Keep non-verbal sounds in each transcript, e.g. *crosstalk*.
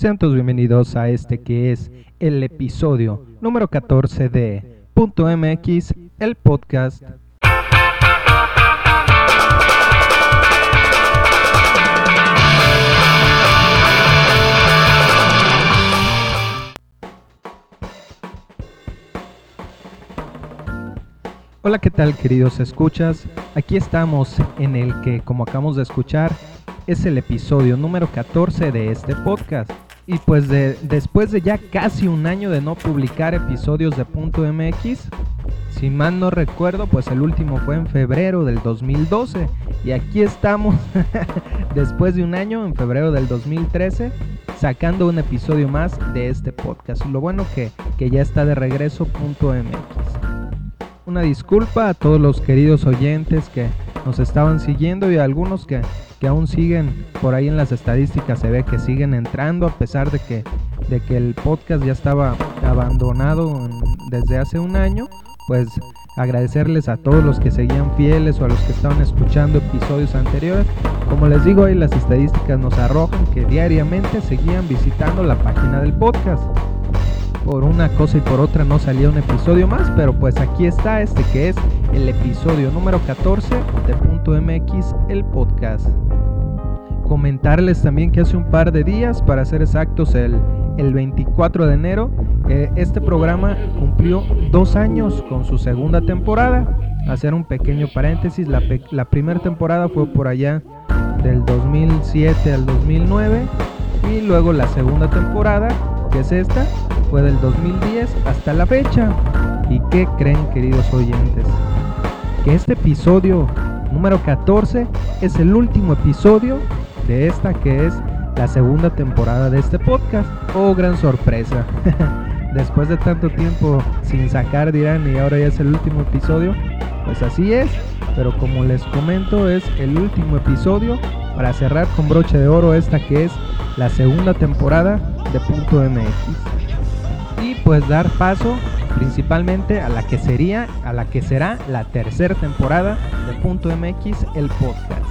Sean todos bienvenidos a este que es el episodio número 14 de Punto MX, el podcast. Hola, ¿qué tal queridos escuchas? Aquí estamos en el que, como acabamos de escuchar, es el episodio número 14 de este podcast. Y pues de, después de ya casi un año de no publicar episodios de Punto MX, si mal no recuerdo, pues el último fue en febrero del 2012. Y aquí estamos, *laughs* después de un año, en febrero del 2013, sacando un episodio más de este podcast. Lo bueno que, que ya está de regreso Punto MX. Una disculpa a todos los queridos oyentes que nos estaban siguiendo y a algunos que, que aún siguen por ahí en las estadísticas se ve que siguen entrando a pesar de que, de que el podcast ya estaba abandonado desde hace un año, pues agradecerles a todos los que seguían fieles o a los que estaban escuchando episodios anteriores. Como les digo, ahí las estadísticas nos arrojan que diariamente seguían visitando la página del podcast. Por una cosa y por otra no salía un episodio más, pero pues aquí está este que es el episodio número 14 de Punto MX, el podcast. Comentarles también que hace un par de días, para ser exactos el, el 24 de enero, eh, este programa cumplió dos años con su segunda temporada. Hacer un pequeño paréntesis, la, la primera temporada fue por allá del 2007 al 2009 y luego la segunda temporada, que es esta, fue del 2010 hasta la fecha. ¿Y qué creen queridos oyentes? Que este episodio número 14 es el último episodio de esta que es la segunda temporada de este podcast. Oh, gran sorpresa. *laughs* Después de tanto tiempo sin sacar dirán y ahora ya es el último episodio. Pues así es, pero como les comento es el último episodio para cerrar con broche de oro esta que es la segunda temporada de Punto MX pues dar paso principalmente a la que sería, a la que será la tercera temporada de Punto MX, el podcast.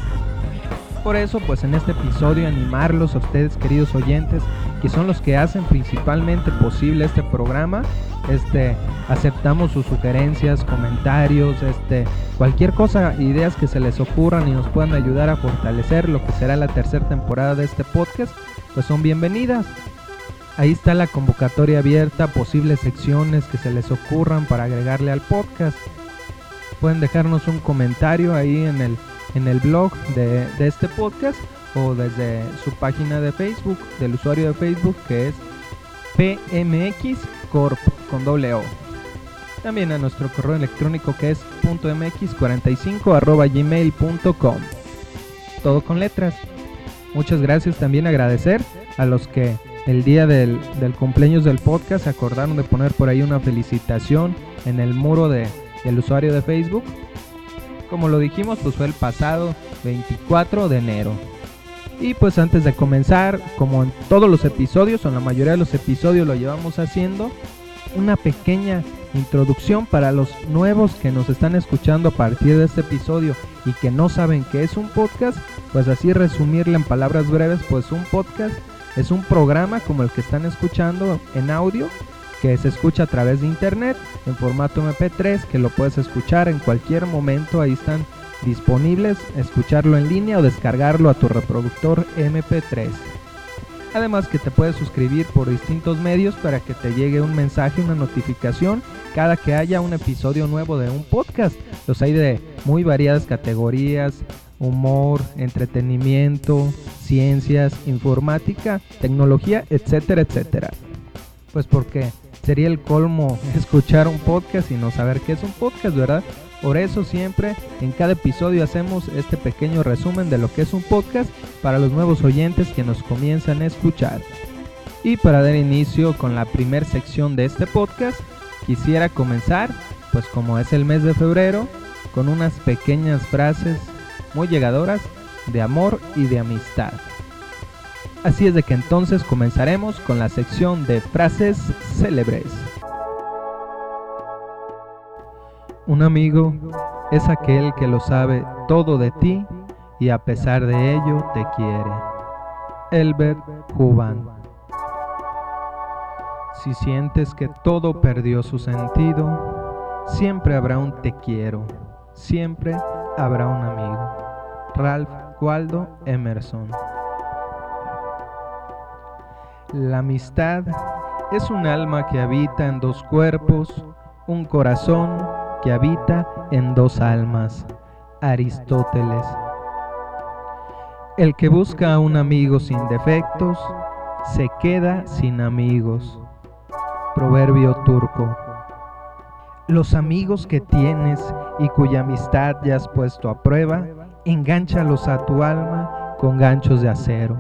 Por eso, pues en este episodio animarlos a ustedes, queridos oyentes, que son los que hacen principalmente posible este programa. Este, aceptamos sus sugerencias, comentarios, este, cualquier cosa, ideas que se les ocurran y nos puedan ayudar a fortalecer lo que será la tercera temporada de este podcast, pues son bienvenidas. Ahí está la convocatoria abierta, posibles secciones que se les ocurran para agregarle al podcast. Pueden dejarnos un comentario ahí en el, en el blog de, este podcast o desde su página de Facebook, del usuario de Facebook que es PMX Corp con doble. También a nuestro correo electrónico que es .mx45 arroba gmail.com. Todo con letras. Muchas gracias también agradecer a los que el día del, cumpleaños del podcast se acordaron de poner por ahí una felicitación en el muro de, del usuario de Facebook. Como lo dijimos, pues fue el pasado 24 de enero. Y pues antes de comenzar, como en todos los episodios, o en la mayoría de los episodios lo llevamos haciendo, una pequeña introducción para los nuevos que nos están escuchando a partir de este episodio y que no saben qué es un podcast, pues así resumirle en palabras breves, pues un podcast es un programa como el que están escuchando en audio que se escucha a través de internet en formato MP3 que lo puedes escuchar en cualquier momento. Ahí están disponibles, escucharlo en línea o descargarlo a tu reproductor MP3. Además que te puedes suscribir por distintos medios para que te llegue un mensaje, una notificación cada que haya un episodio nuevo de un podcast. Los hay de muy variadas categorías, humor, entretenimiento, ciencias, informática, tecnología, etcétera, etcétera. Pues porque sería el colmo *laughs* escuchar un podcast y no saber qué es un podcast, ¿verdad? Por eso siempre en cada episodio hacemos este pequeño resumen de lo que es un podcast para los nuevos oyentes que nos comienzan a escuchar. Y para dar inicio con la primera sección de este podcast, quisiera comenzar, pues como es el mes de febrero, con unas pequeñas frases muy llegadoras de amor y de amistad. Así es de que entonces comenzaremos con la sección de frases célebres. Un amigo es aquel que lo sabe todo de ti y a pesar de ello te quiere. Elbert Juban. Si sientes que todo perdió su sentido, siempre habrá un te quiero, siempre habrá un amigo. Ralph Waldo Emerson La amistad es un alma que habita en dos cuerpos, un corazón que habita en dos almas. Aristóteles. El que busca a un amigo sin defectos, se queda sin amigos. Proverbio turco. Los amigos que tienes y cuya amistad ya has puesto a prueba, enganchalos a tu alma con ganchos de acero.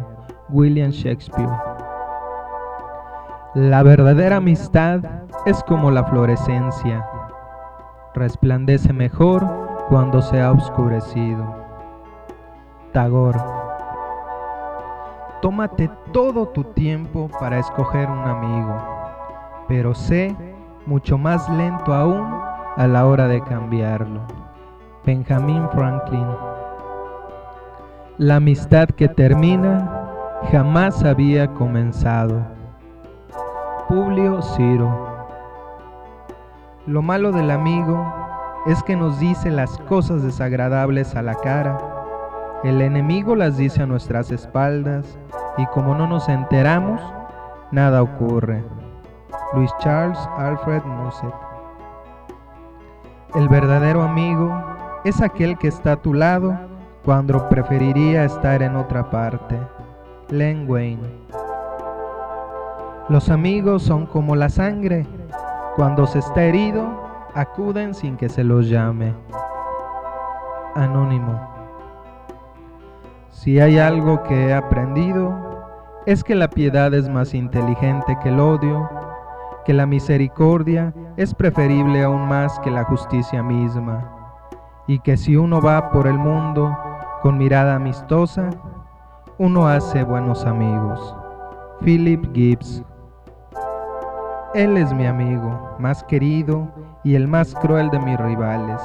William Shakespeare. La verdadera amistad es como la florescencia. Resplandece mejor cuando se ha oscurecido. Tagore. Tómate todo tu tiempo para escoger un amigo pero sé mucho más lento aún a la hora de cambiarlo. Benjamin Franklin. La amistad que termina jamás había comenzado. Publio Ciro. Lo malo del amigo es que nos dice las cosas desagradables a la cara. El enemigo las dice a nuestras espaldas y como no nos enteramos, nada ocurre. Luis Charles Alfred Musset. El verdadero amigo es aquel que está a tu lado cuando preferiría estar en otra parte. Len Wayne. Los amigos son como la sangre. Cuando se está herido, acuden sin que se los llame. Anónimo. Si hay algo que he aprendido, es que la piedad es más inteligente que el odio que la misericordia es preferible aún más que la justicia misma, y que si uno va por el mundo con mirada amistosa, uno hace buenos amigos. Philip Gibbs Él es mi amigo, más querido y el más cruel de mis rivales,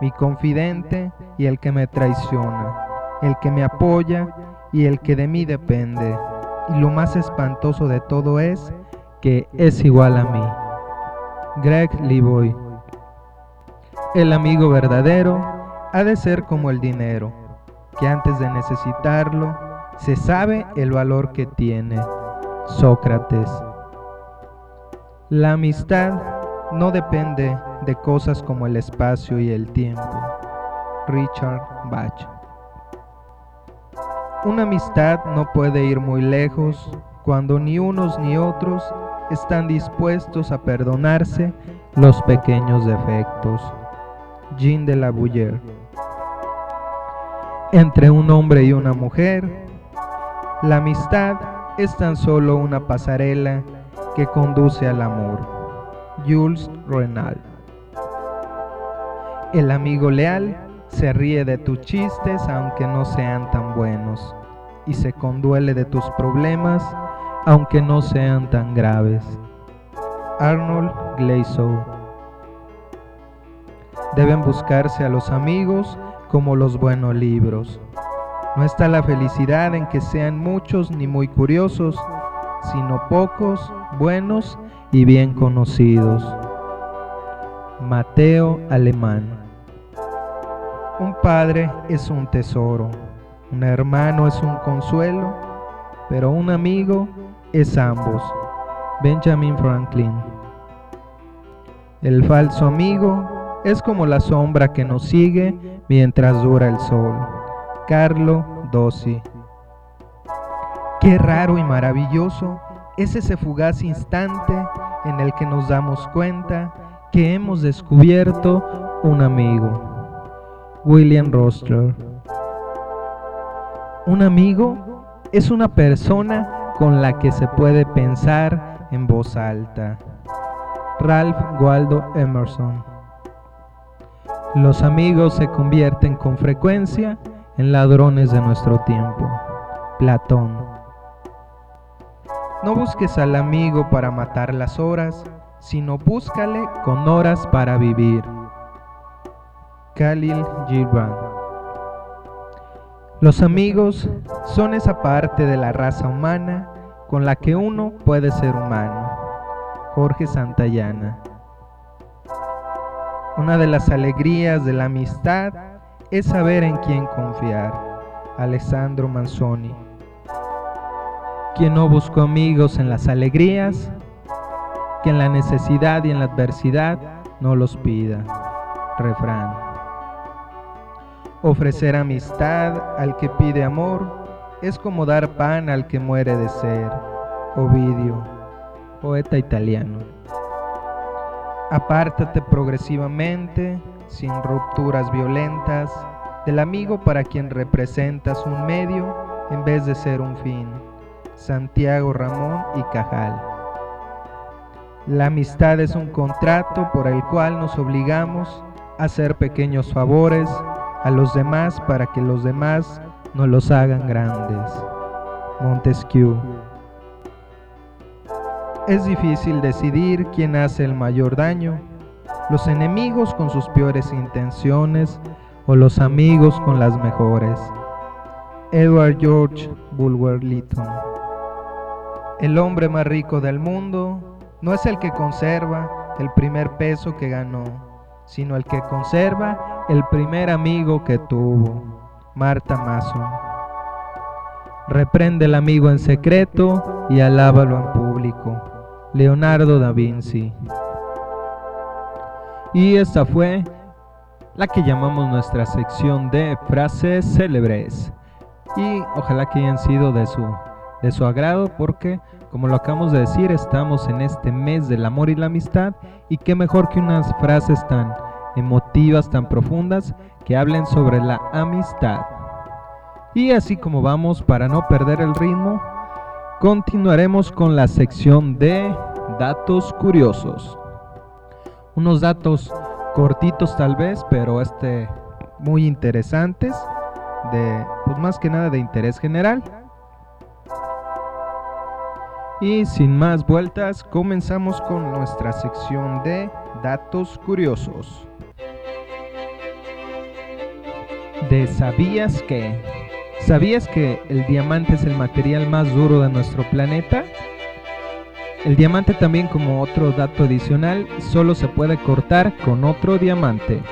mi confidente y el que me traiciona, el que me apoya y el que de mí depende. Y lo más espantoso de todo es que es igual a mí. Greg Levoy. El amigo verdadero ha de ser como el dinero, que antes de necesitarlo se sabe el valor que tiene. Sócrates. La amistad no depende de cosas como el espacio y el tiempo. Richard Bach. Una amistad no puede ir muy lejos cuando ni unos ni otros están dispuestos a perdonarse los pequeños defectos. Jean de la Bouyer. Entre un hombre y una mujer, la amistad es tan solo una pasarela que conduce al amor. Jules Renal. El amigo leal se ríe de tus chistes aunque no sean tan buenos y se conduele de tus problemas aunque no sean tan graves. Arnold Glazow. Deben buscarse a los amigos como los buenos libros. No está la felicidad en que sean muchos ni muy curiosos, sino pocos, buenos y bien conocidos. Mateo Alemán. Un padre es un tesoro, un hermano es un consuelo, pero un amigo es ambos. Benjamin Franklin. El falso amigo es como la sombra que nos sigue mientras dura el sol. Carlo Dossi. Qué raro y maravilloso es ese fugaz instante en el que nos damos cuenta que hemos descubierto un amigo. William Rostler. Un amigo es una persona con la que se puede pensar en voz alta. Ralph Waldo Emerson. Los amigos se convierten con frecuencia en ladrones de nuestro tiempo. Platón. No busques al amigo para matar las horas, sino búscale con horas para vivir. Khalil Gibran. Los amigos son esa parte de la raza humana con la que uno puede ser humano. Jorge Santayana. Una de las alegrías de la amistad es saber en quién confiar. Alessandro Manzoni. Quien no buscó amigos en las alegrías, que en la necesidad y en la adversidad no los pida. Refrán. Ofrecer amistad al que pide amor es como dar pan al que muere de ser. Ovidio, poeta italiano. Apártate progresivamente, sin rupturas violentas, del amigo para quien representas un medio en vez de ser un fin. Santiago Ramón y Cajal. La amistad es un contrato por el cual nos obligamos a hacer pequeños favores a los demás para que los demás no los hagan grandes. Montesquieu. Es difícil decidir quién hace el mayor daño, los enemigos con sus peores intenciones o los amigos con las mejores. Edward George Bulwer Lytton. El hombre más rico del mundo no es el que conserva el primer peso que ganó, sino el que conserva el primer amigo que tuvo. Marta Mason. Reprende al amigo en secreto y alábalo en público. Leonardo da Vinci. Y esta fue la que llamamos nuestra sección de frases célebres. Y ojalá que hayan sido de su, de su agrado porque como lo acabamos de decir, estamos en este mes del amor y la amistad y qué mejor que unas frases tan emotivas, tan profundas que hablen sobre la amistad. Y así como vamos, para no perder el ritmo, continuaremos con la sección de datos curiosos. Unos datos cortitos tal vez, pero este muy interesantes, de pues más que nada de interés general. Y sin más vueltas, comenzamos con nuestra sección de datos curiosos. De ¿Sabías que? ¿Sabías que el diamante es el material más duro de nuestro planeta? El diamante también como otro dato adicional solo se puede cortar con otro diamante.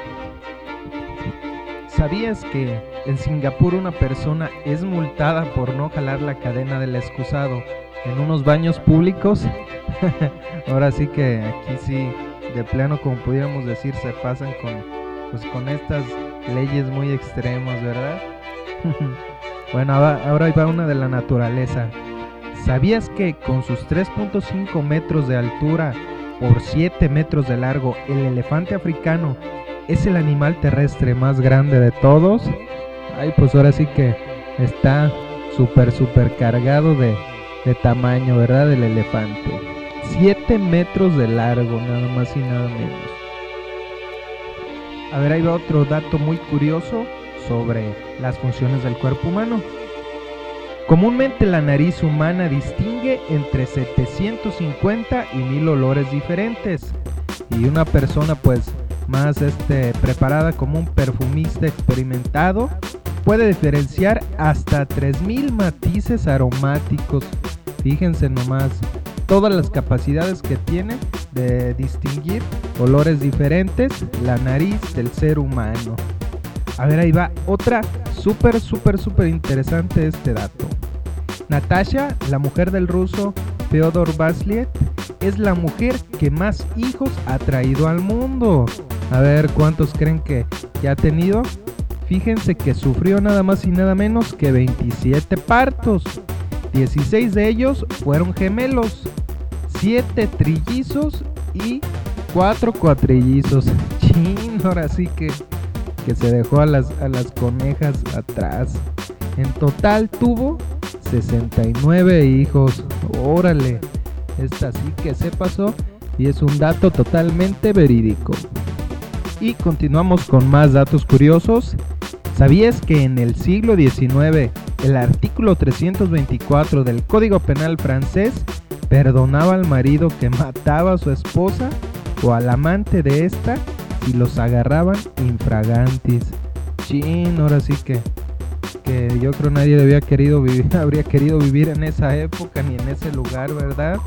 ¿Sabías que en Singapur una persona es multada por no jalar la cadena del excusado en unos baños públicos. *laughs* Ahora sí que aquí sí, de plano como pudiéramos decir, se pasan con, pues, con estas leyes muy extremas, ¿verdad? *laughs* bueno, ahora va una de la naturaleza. ¿Sabías que con sus 3.5 metros de altura por 7 metros de largo, el elefante africano es el animal terrestre más grande de todos? Ay, pues ahora sí que está súper, súper cargado de, de tamaño, ¿verdad? Del elefante. 7 metros de largo, nada más y nada menos. A ver, ahí va otro dato muy curioso sobre las funciones del cuerpo humano. Comúnmente la nariz humana distingue entre 750 y 1000 olores diferentes. Y una persona pues más este, preparada como un perfumista experimentado puede diferenciar hasta 3000 matices aromáticos Fíjense nomás todas las capacidades que tiene de distinguir olores diferentes la nariz del ser humano. A ver, ahí va otra súper, súper, súper interesante este dato. Natasha, la mujer del ruso Theodor Vasliet, es la mujer que más hijos ha traído al mundo. A ver, ¿cuántos creen que, que ha tenido? Fíjense que sufrió nada más y nada menos que 27 partos. 16 de ellos fueron gemelos, 7 trillizos y 4 cuatrillizos. *laughs* Chin, ahora sí que, que se dejó a las, a las conejas atrás. En total tuvo 69 hijos. Órale, esta sí que se pasó y es un dato totalmente verídico. Y continuamos con más datos curiosos. ¿Sabías que en el siglo XIX el artículo 324 del Código Penal francés perdonaba al marido que mataba a su esposa o al amante de esta si los agarraban infragantis. Chin, ahora sí que, que yo creo nadie había querido vivir, *laughs* habría querido vivir en esa época ni en ese lugar, ¿verdad?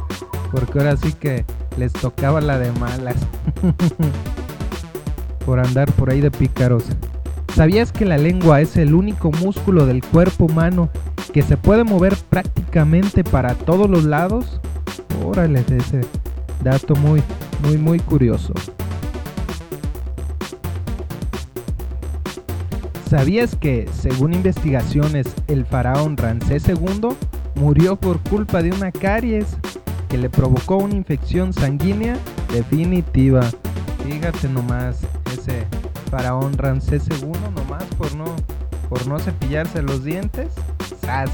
Porque ahora sí que les tocaba la de malas. *laughs* por andar por ahí de pícaros. ¿Sabías que la lengua es el único músculo del cuerpo humano que se puede mover prácticamente para todos los lados? Órale, ese dato muy, muy, muy curioso. ¿Sabías que, según investigaciones, el faraón Ramsés II murió por culpa de una caries que le provocó una infección sanguínea definitiva? Fíjate nomás, ese faraón Ramsés II nomás por no, por no cepillarse los dientes. ¡Sas!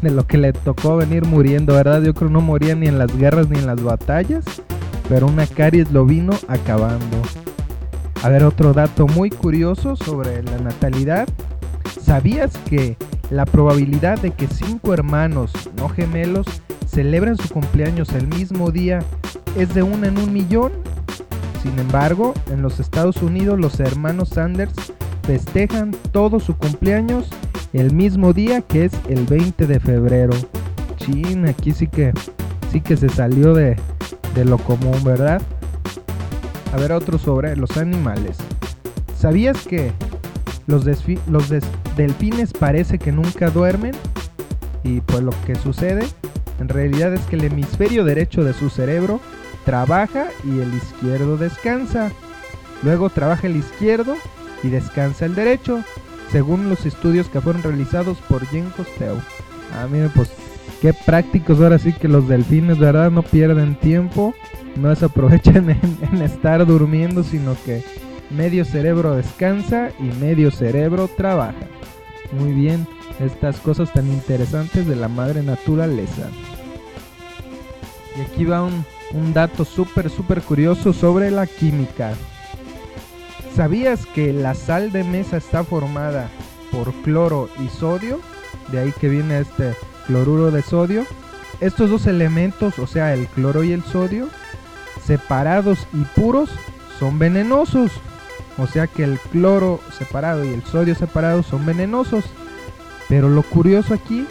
De lo que le tocó venir muriendo, ¿verdad? Yo creo no moría ni en las guerras ni en las batallas, pero una caries lo vino acabando. A ver, otro dato muy curioso sobre la natalidad. ¿Sabías que la probabilidad de que cinco hermanos no gemelos celebren su cumpleaños el mismo día es de una en un millón? Sin embargo, en los Estados Unidos los hermanos Sanders festejan todo su cumpleaños el mismo día que es el 20 de febrero. Chin, aquí sí que sí que se salió de, lo común, ¿verdad? a ver otro sobre los animales. ¿Sabías que los, los delfines parece que nunca duermen? Y pues lo que sucede en realidad es que el hemisferio derecho de su cerebro trabaja y el izquierdo descansa. Luego trabaja el izquierdo y descansa el derecho, según los estudios que fueron realizados por Jean Costeau. Ah, miren, pues qué prácticos ahora sí que los delfines, ¿verdad? No pierden tiempo no se aprovechan *laughs* en, estar durmiendo, sino que medio cerebro descansa y medio cerebro trabaja. Muy bien, estas cosas tan interesantes de la madre naturaleza. Y aquí va un, un dato súper, súper curioso sobre la química. ¿Sabías que la sal de mesa está formada por cloro y sodio? De ahí que viene este cloruro de sodio. Estos dos elementos, o sea, el cloro y el sodio, separados y puros son venenosos. O sea que el cloro separado y el sodio separado son venenosos. Pero lo curioso aquí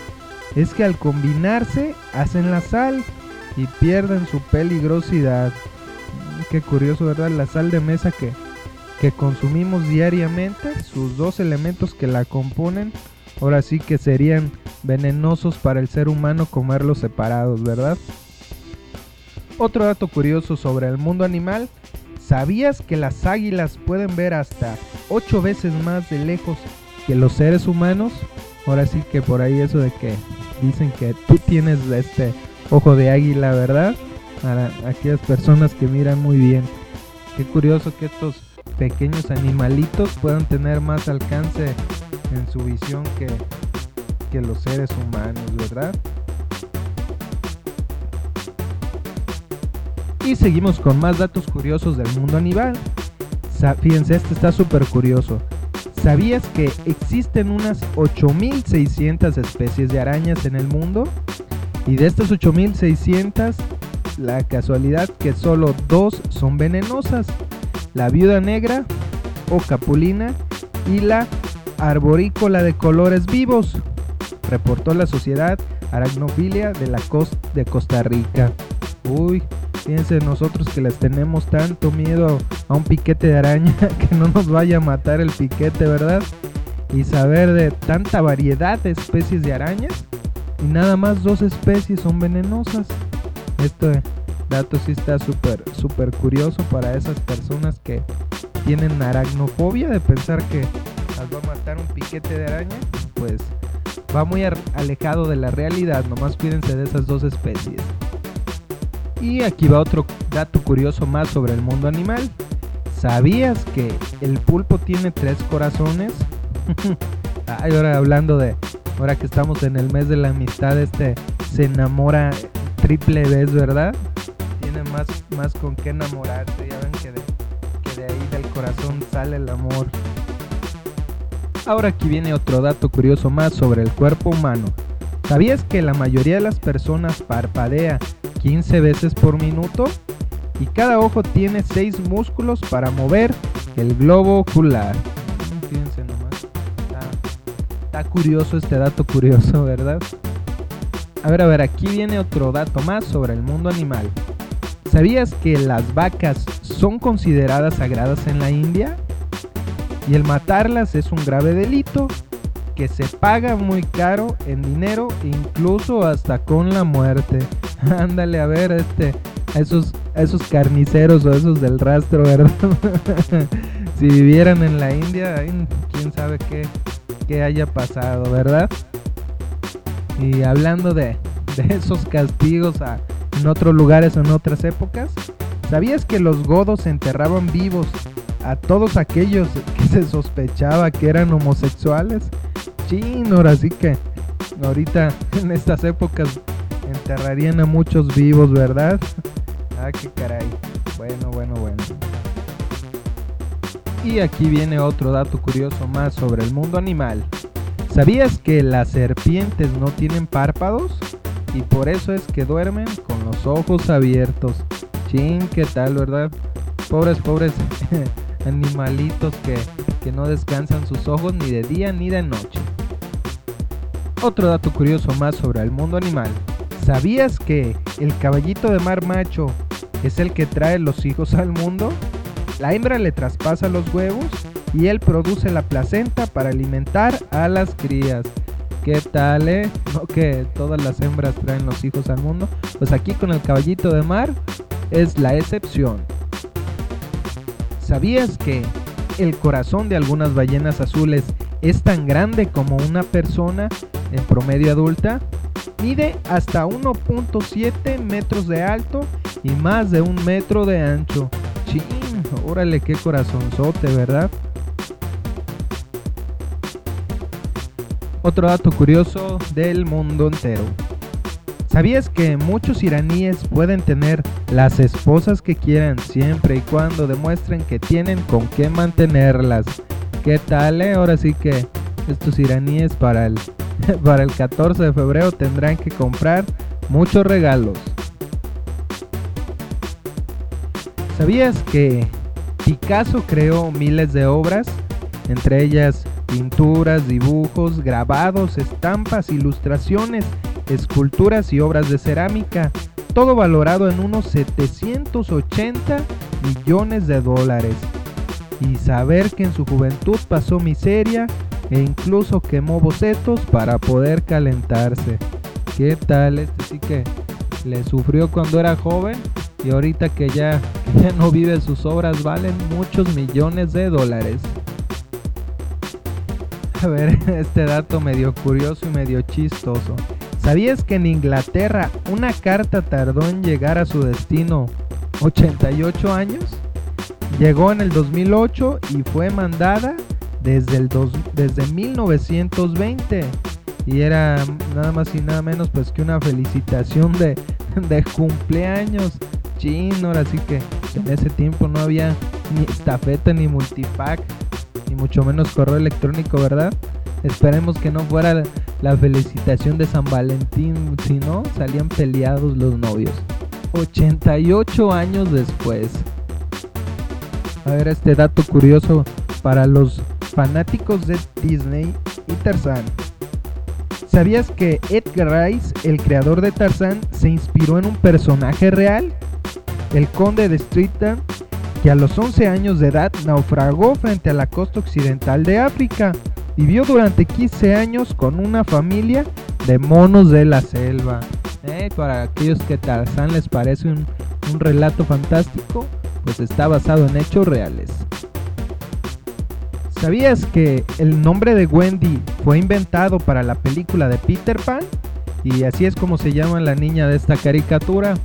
es que al combinarse hacen la sal y pierden su peligrosidad. Qué curioso, ¿verdad? La sal de mesa que, que consumimos diariamente, sus dos elementos que la componen, ahora sí que serían venenosos para el ser humano comerlos separados, ¿verdad? Otro dato curioso sobre el mundo animal, ¿sabías que las águilas pueden ver hasta 8 veces más de lejos que los seres humanos? Ahora sí que por ahí eso de que dicen que tú tienes este ojo de águila, ¿verdad? Para aquellas personas que miran muy bien. Qué curioso que estos pequeños animalitos puedan tener más alcance en su visión que, que los seres humanos, ¿verdad? Y seguimos con más datos curiosos del mundo animal. Fíjense, este está súper curioso. ¿Sabías que existen unas 8600 especies de arañas en el mundo? Y de estas 8600, la casualidad que solo dos son venenosas. La viuda negra o capulina y la arborícola de colores vivos, reportó la Sociedad Aracnofilia de la Costa de Costa Rica. Uy, Fíjense nosotros que les tenemos tanto miedo a un piquete de araña *laughs* que no nos vaya a matar el piquete, ¿verdad? Y saber de tanta variedad de especies de arañas nada más dos especies son venenosas. Este dato sí está súper, súper curioso para esas personas que tienen aracnofobia de pensar que las va a matar un piquete de araña. Pues va muy alejado de la realidad, nomás cuídense de esas dos especies. Y aquí va otro dato curioso más sobre el mundo animal. ¿Sabías que el pulpo tiene tres corazones? *laughs* Ay, ahora hablando de, ahora que estamos en el mes de la amistad, este se enamora triple vez, ¿verdad? Tiene más, más con qué enamorarse, ya ven que de, que de ahí del corazón sale el amor. Ahora aquí viene otro dato curioso más sobre el cuerpo humano. ¿Sabías que la mayoría de las personas parpadea 15 veces por minuto y cada ojo tiene 6 músculos para mover el globo ocular. Está, curioso este dato curioso, ¿verdad? A ver, a ver, aquí viene otro dato más sobre el mundo animal. ¿Sabías que las vacas son consideradas sagradas en la India? Y el matarlas es un grave delito que se paga muy caro en dinero, incluso hasta con la muerte. *laughs* Ándale a ver este, a esos, esos carniceros o esos del rastro, ¿verdad? *laughs* si vivieran en la India, quién sabe qué, haya pasado, ¿verdad? Y hablando *laughs* de, esos castigos a, en otros lugares o en otras épocas, ¿sabías que los godos enterraban vivos a todos aquellos que se sospechaba que eran homosexuales? Chino, ahora que ahorita *laughs* en estas épocas enterrarían a muchos vivos, ¿verdad? *laughs* Ah, qué caray. Bueno, bueno, bueno. Y aquí viene otro dato curioso más sobre el mundo animal. ¿Sabías que las serpientes no tienen párpados? Y por eso es que duermen con los ojos abiertos. Chin, ¿qué tal, verdad? Pobres, pobres *laughs* animalitos que, que no descansan sus ojos ni de día ni de noche. Otro dato curioso más sobre el mundo animal. ¿Sabías que el caballito de mar macho es el que trae los hijos al mundo? La hembra le traspasa los huevos y él produce la placenta para alimentar a las crías. ¿Qué tal, eh? *laughs* ¿No que todas las hembras traen los hijos al mundo? Pues aquí con el caballito de mar es la excepción. ¿Sabías que el corazón de algunas ballenas azules es tan grande como una persona en promedio adulta, mide hasta 1.7 metros de alto y más de un metro de ancho. Chin, órale qué corazonzote, ¿verdad? Otro dato curioso del mundo entero. ¿Sabías que muchos iraníes pueden tener las esposas que quieran siempre y cuando demuestren que tienen con qué mantenerlas? ¿Qué tal? Eh? Ahora sí que estos iraníes para el *laughs* para el 14 de febrero tendrán que comprar muchos regalos. ¿Sabías que Picasso creó miles de obras? Entre ellas pinturas, dibujos, grabados, estampas, ilustraciones, esculturas y obras de cerámica, todo valorado en unos 780 millones de dólares. Y saber que en su juventud pasó miseria e incluso quemó bocetos para poder calentarse. ¿Qué tal? Este sí que le sufrió cuando era joven y ahorita que ya, ya no vive sus obras valen muchos millones de dólares. A ver, *laughs* este dato medio curioso y medio chistoso. ¿Sabías que en Inglaterra una carta tardó en llegar a su destino 88 años? Llegó en el 2008 y fue mandada desde, el desde 1920 y era nada más y nada menos pues que una felicitación de, *laughs* de cumpleaños chino, ahora que en ese tiempo no había ni estafeta ni multipack, ni mucho menos correo electrónico, ¿verdad? Esperemos que no fuera la felicitación de San Valentín, si no, salían peleados los novios. 88 años después. A ver este dato curioso para los fanáticos de Disney y Tarzán. ¿Sabías que Edgar Rice, el creador de Tarzán, se inspiró en un personaje real? El conde de Streatham, que a los 11 años de edad naufragó frente a la costa occidental de África. Vivió durante 15 años con una familia de monos de la selva. Eh, para aquellos que Tarzán les parece un, un relato fantástico, pues está basado en hechos reales. ¿Sabías que el nombre de Wendy fue inventado para la película de Peter Pan? Y así es como se llama la niña de esta caricatura.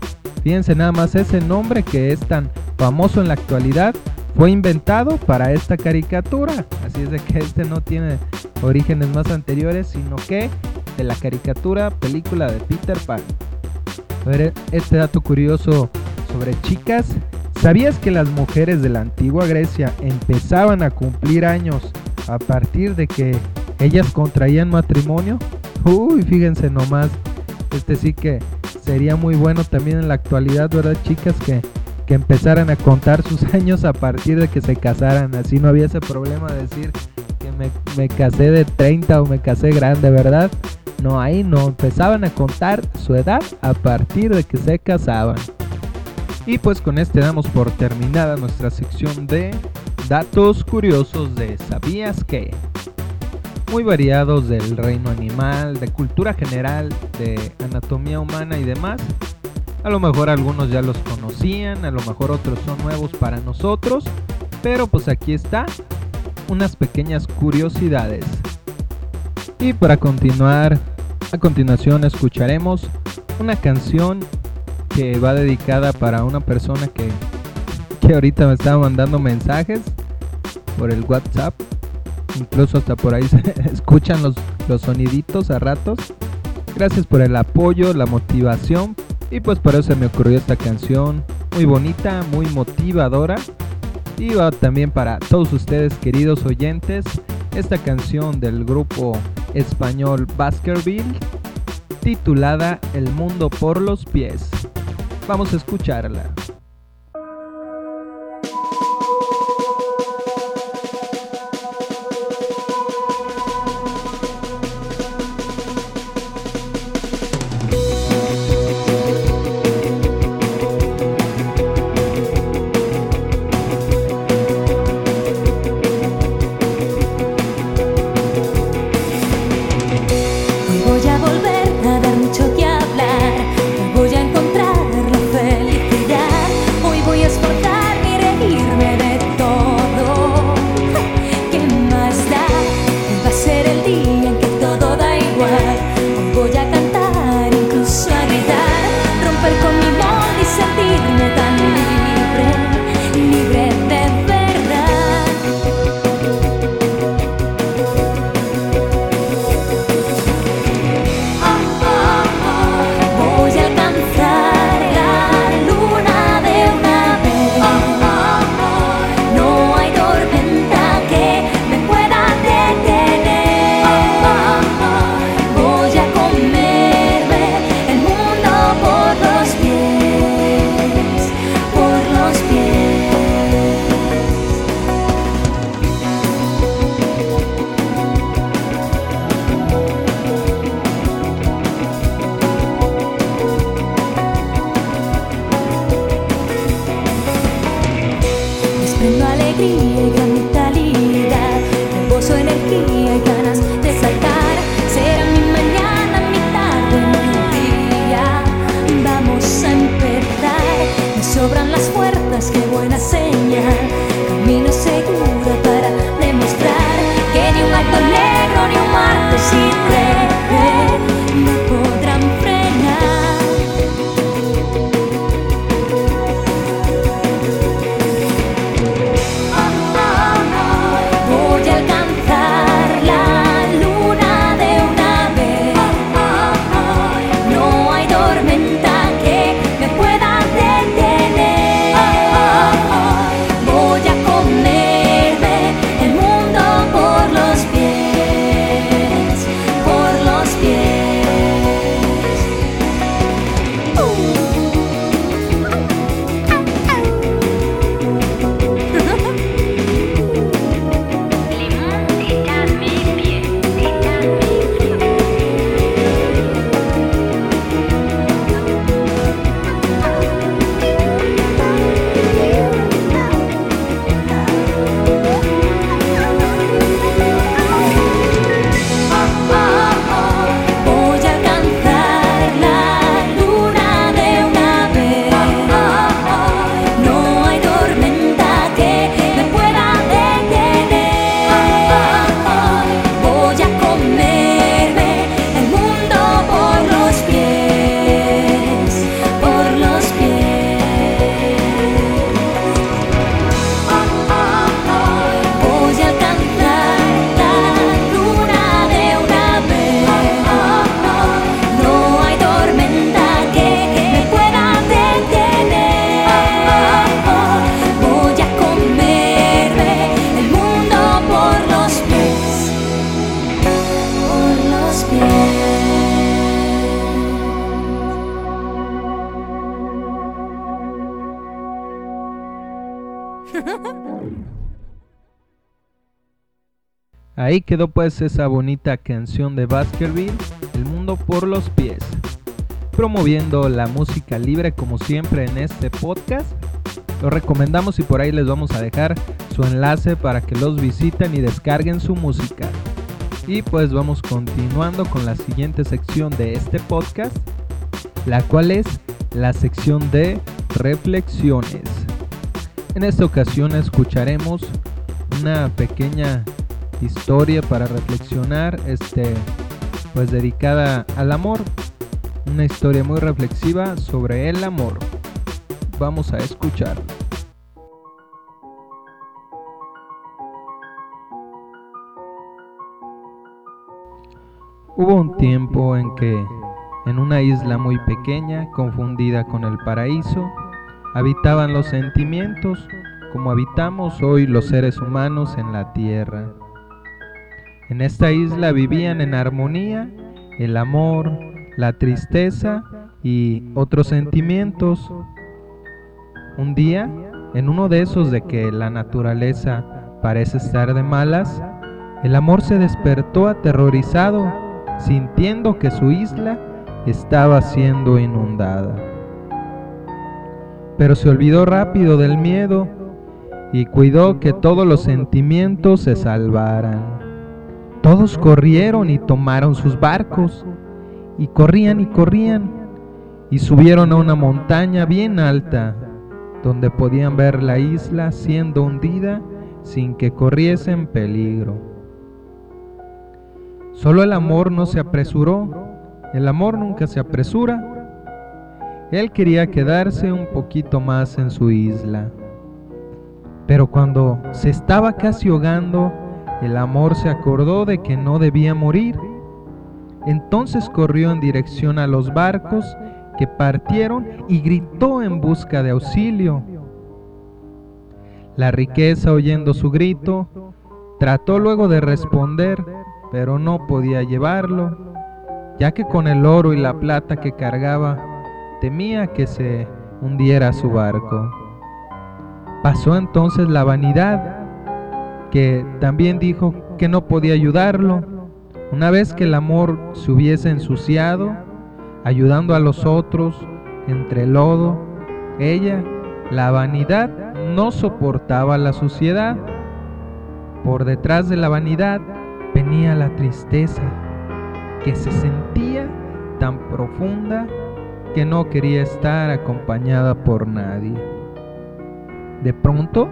Fíjense nada más ese nombre que es tan famoso en la actualidad fue inventado para esta caricatura. Así es de que este no tiene orígenes más anteriores, sino que de la caricatura película de Peter Pan. A ver, este dato curioso sobre chicas ¿Sabías que las mujeres de la antigua Grecia empezaban a cumplir años a partir de que ellas contraían matrimonio? Uy, fíjense nomás. Este sí que sería muy bueno también en la actualidad, ¿verdad, chicas? Que, que empezaran a contar sus *laughs* años a partir de que se casaran. Así no había ese problema de decir que me, me casé de 30 o me casé grande, ¿verdad? No, ahí no. Empezaban a contar su edad a partir de que se casaban. Y pues con este damos por terminada nuestra sección de datos curiosos de ¿Sabías que? Muy variados del reino animal, de cultura general, de anatomía humana y demás. A lo mejor algunos ya los conocían, a lo mejor otros son nuevos para nosotros, pero pues aquí está unas pequeñas curiosidades. Y para continuar, a continuación escucharemos una canción que va dedicada para una persona que, que ahorita me estaba mandando mensajes por el WhatsApp. Incluso hasta por ahí se *laughs* escuchan los, soniditos a ratos. Gracias por el apoyo, la motivación. Y pues por eso me ocurrió esta canción. Muy bonita, muy motivadora. Y va también para todos ustedes queridos oyentes. Esta canción del grupo español Baskerville titulada El mundo por los pies. Vamos a escucharla. Quedó pues esa bonita canción de Baskerville, El mundo por los pies. promoviendo la música libre como siempre en este podcast. Lo recomendamos y por ahí les vamos a dejar su enlace para que los visiten y descarguen su música. Y pues vamos continuando con la siguiente sección de este podcast, la cual es la sección de reflexiones. En esta ocasión escucharemos una pequeña historia para reflexionar, este, pues dedicada al amor. Una historia muy reflexiva sobre el amor. Vamos a escucharlo. Hubo un tiempo en que, en una isla muy pequeña, confundida con el paraíso, habitaban los sentimientos como habitamos hoy los seres humanos en la tierra. En esta isla vivían en armonía el amor, la tristeza y otros sentimientos. Un día, en uno de esos de que la naturaleza parece estar de malas, el amor se despertó aterrorizado, sintiendo que su isla estaba siendo inundada. Pero se olvidó rápido del miedo y cuidó que todos los sentimientos se salvaran. Todos corrieron y tomaron sus barcos, y corrían y corrían, y subieron a una montaña bien alta, donde podían ver la isla siendo hundida sin que corriesen peligro. Solo el amor no se apresuró, el amor nunca se apresura. Él quería quedarse un poquito más en su isla. Pero cuando se estaba casi ahogando, el amor se acordó de que no debía morir. Entonces corrió en dirección a los barcos que partieron y gritó en busca de auxilio. La riqueza, oyendo su grito, trató luego de responder, pero no podía llevarlo, ya que con el oro y la plata que cargaba, temía que se hundiera su barco. Pasó entonces la vanidad que también dijo que no podía ayudarlo. Una vez que el amor se hubiese ensuciado, ayudando a los otros entre lodo, ella, la vanidad, no soportaba la suciedad. Por detrás de la vanidad venía la tristeza, que se sentía tan profunda que no quería estar acompañada por nadie. De pronto,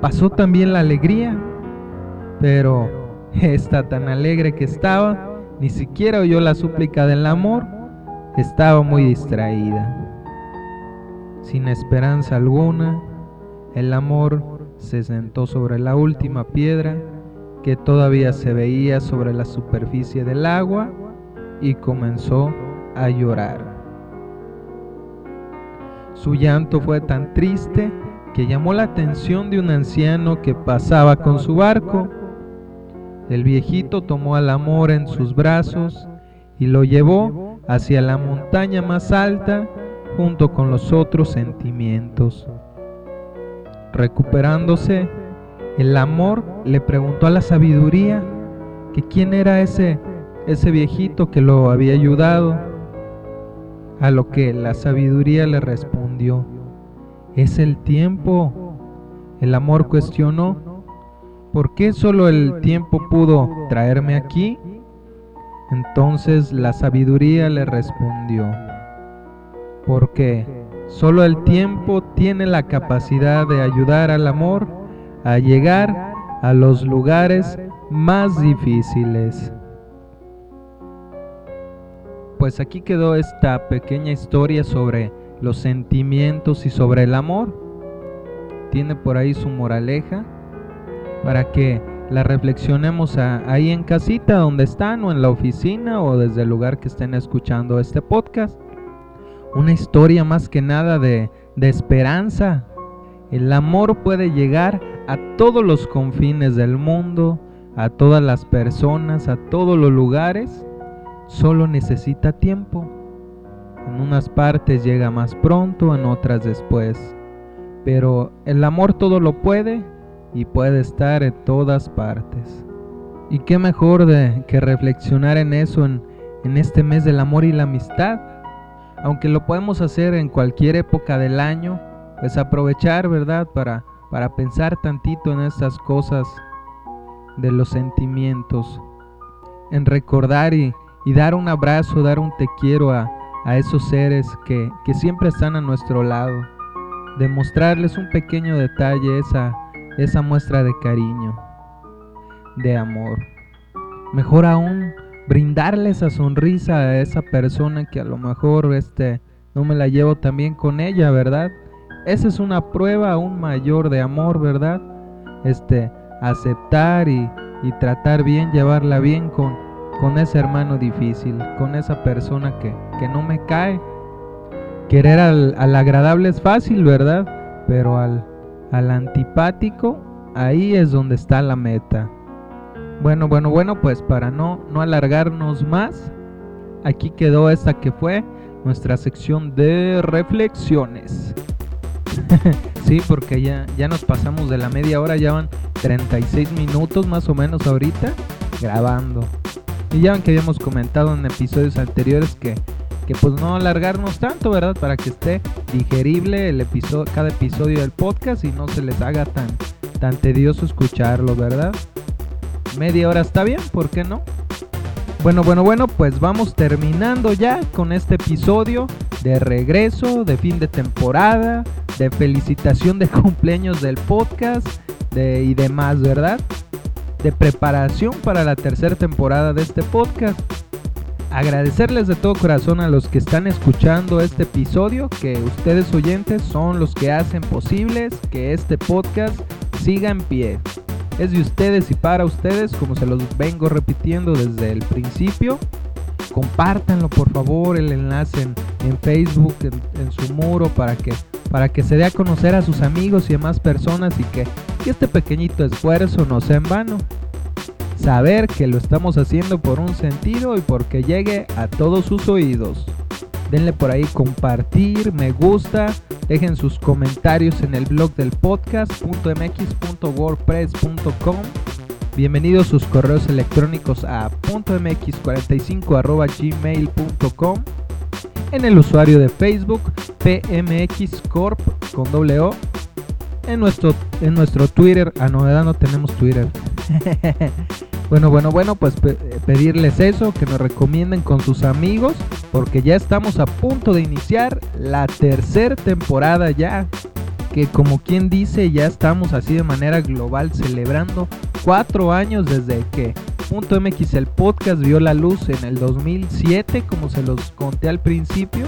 pasó también la alegría, pero esta tan alegre que estaba, ni siquiera oyó la súplica del amor, estaba muy distraída. Sin esperanza alguna, el amor se sentó sobre la última piedra que todavía se veía sobre la superficie del agua y comenzó a llorar. Su llanto fue tan triste que llamó la atención de un anciano que pasaba con su barco. El viejito tomó al amor en sus brazos y lo llevó hacia la montaña más alta junto con los otros sentimientos. Recuperándose, el amor le preguntó a la sabiduría que quién era ese ese viejito que lo había ayudado, a lo que la sabiduría le respondió, es el tiempo. El amor cuestionó, ¿por qué solo el tiempo pudo traerme aquí? Entonces la sabiduría le respondió, porque solo el tiempo tiene la capacidad de ayudar al amor a llegar a los lugares más difíciles. Pues aquí quedó esta pequeña historia sobre los sentimientos y sobre el amor. Tiene por ahí su moraleja para que la reflexionemos ahí en casita donde están o en la oficina o desde el lugar que estén escuchando este podcast. Una historia más que nada de, de esperanza. El amor puede llegar a todos los confines del mundo, a todas las personas, a todos los lugares. Solo necesita tiempo. En unas partes llega más pronto, en otras después. Pero el amor todo lo puede y puede estar en todas partes. Y qué mejor de que reflexionar en eso en, en este mes del amor y la amistad. aunque lo podemos hacer en cualquier época del año, pues aprovechar, ¿verdad? Para, para pensar tantito en estas cosas de los sentimientos, en recordar y, dar un abrazo, dar un te quiero a, esos seres que, que, siempre están a nuestro lado, demostrarles un pequeño detalle, esa, esa muestra de cariño, de amor. Mejor aún, brindarle esa sonrisa a esa persona que a lo mejor este no me la llevo también con ella, ¿verdad? Esa es una prueba aún mayor de amor, ¿verdad? Este, aceptar y, tratar bien, llevarla bien con, con ese hermano difícil, con esa persona que, no me cae. Querer al, al, agradable es fácil, ¿verdad? Pero al, al antipático, ahí es donde está la meta. Bueno, bueno, bueno, pues para no, no alargarnos más, aquí quedó esta que fue nuestra sección de reflexiones. *laughs* sí, porque ya, ya nos pasamos de la media hora, ya van 36 minutos más o menos ahorita grabando. Y ya que habíamos comentado en episodios anteriores que, que pues no alargarnos tanto, ¿verdad? Para que esté digerible el cada episodio del podcast y no se les haga tan, tan tedioso escucharlo, ¿verdad? media hora está bien, ¿por qué no? Bueno, bueno, bueno, pues vamos terminando ya con este episodio de regreso, de fin de temporada, de felicitación de *laughs* cumpleaños del podcast de, y demás, ¿verdad? De preparación para la tercera temporada de este podcast. Agradecerles de todo corazón a los que están escuchando este episodio, que ustedes oyentes son los que hacen posibles que este podcast siga en pie es de ustedes y para ustedes, como se los vengo repitiendo desde el principio. Compártanlo por favor, el enlace en, Facebook, en, su muro, para que, para que se dé a conocer a sus amigos y demás personas y que, que este pequeñito esfuerzo no sea en vano. Saber que lo estamos haciendo por un sentido y porque llegue a todos sus oídos. Denle por ahí compartir, me gusta, dejen sus comentarios en el blog del podcast.mx.wordpress.com. Bienvenidos sus correos electrónicos a .mx45@gmail.com. En el usuario de Facebook pmxcorp con doble. En nuestro, en nuestro Twitter, a novedad no tenemos Twitter. *laughs* Bueno, bueno, bueno, pues pedirles eso, que nos recomienden con sus amigos, porque ya estamos a punto de iniciar la tercera temporada ya, que como quien dice, ya estamos así de manera global celebrando cuatro años desde que Punto MX el podcast vio la luz en el 2007, como se los conté al principio.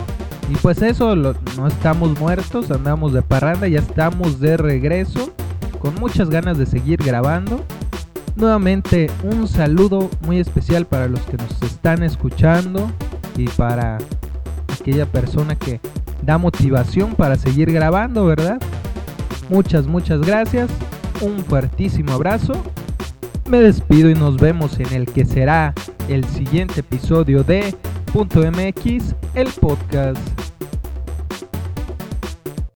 Y pues eso, no estamos muertos, andamos de parranda, ya estamos de regreso, con muchas ganas de seguir grabando. Nuevamente un saludo muy especial para los que nos están escuchando y para aquella persona que da motivación para seguir grabando, ¿verdad? Muchas, muchas gracias. Un fuertísimo abrazo. Me despido y nos vemos en el que será el siguiente episodio de Punto MX, el podcast.